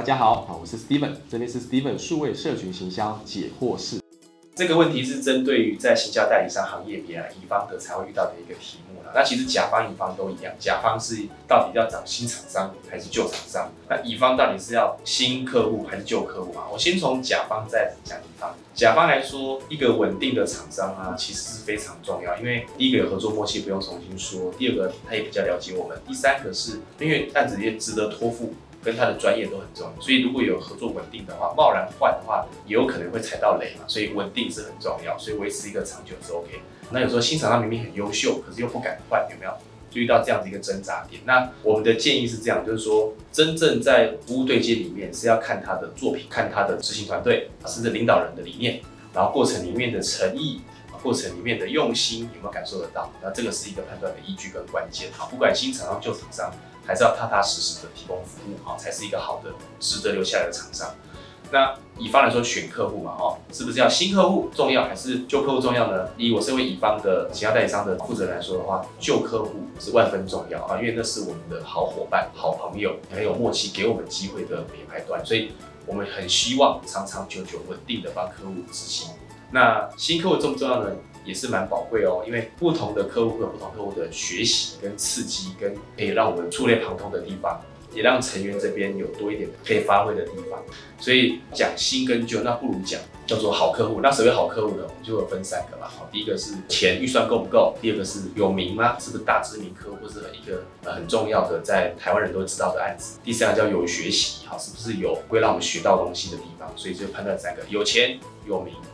大家好，啊，我是 Steven，这边是 Steven 数位社群行销解惑室。这个问题是针对于在行销代理商行业里啊，乙方的才会遇到的一个题目了。那其实甲方、乙方都一样，甲方是到底要找新厂商还是旧厂商？那乙方到底是要新客户还是旧客户啊？我先从甲方再讲乙方。甲方来说，一个稳定的厂商啊，其实是非常重要，因为第一个有合作默契，不用重新说；第二个他也比较了解我们；第三个是因为案子也值得托付。跟他的专业都很重要，所以如果有合作稳定的话，贸然换的话，也有可能会踩到雷嘛。所以稳定是很重要，所以维持一个长久是 OK。那有时候新厂商明明很优秀，可是又不敢换，有没有注意到这样的一个挣扎点？那我们的建议是这样，就是说，真正在服务对接里面是要看他的作品，看他的执行团队，甚至领导人的理念，然后过程里面的诚意，过程里面的用心有没有感受得到？那这个是一个判断的依据跟关键。好，不管新厂商旧厂商。还是要踏踏实实的提供服务，哈，才是一个好的、值得留下来的厂商。那乙方来说，选客户嘛，哦，是不是要新客户重要，还是旧客户重要呢？以我身为乙方的其他代理商的负责人来说的话，旧客户是万分重要啊，因为那是我们的好伙伴、好朋友，很有默契，给我们机会的品牌端，所以我们很希望长长久久、稳定的帮客户执行。那新客户重不重要呢？也是蛮宝贵哦，因为不同的客户会有不同客户的学习跟刺激，跟可以让我们触类旁通的地方，也让成员这边有多一点可以发挥的地方。所以讲新跟旧，那不如讲叫做好客户。那所谓好客户呢，我们就会分三个嘛。好，第一个是钱预算够不够，第二个是有名吗？是不是大知名客户，或是一个呃很重要的在台湾人都知道的案子？第三个叫有学习，好，是不是有会让我们学到东西的地方？所以就判断三个：有钱、有名、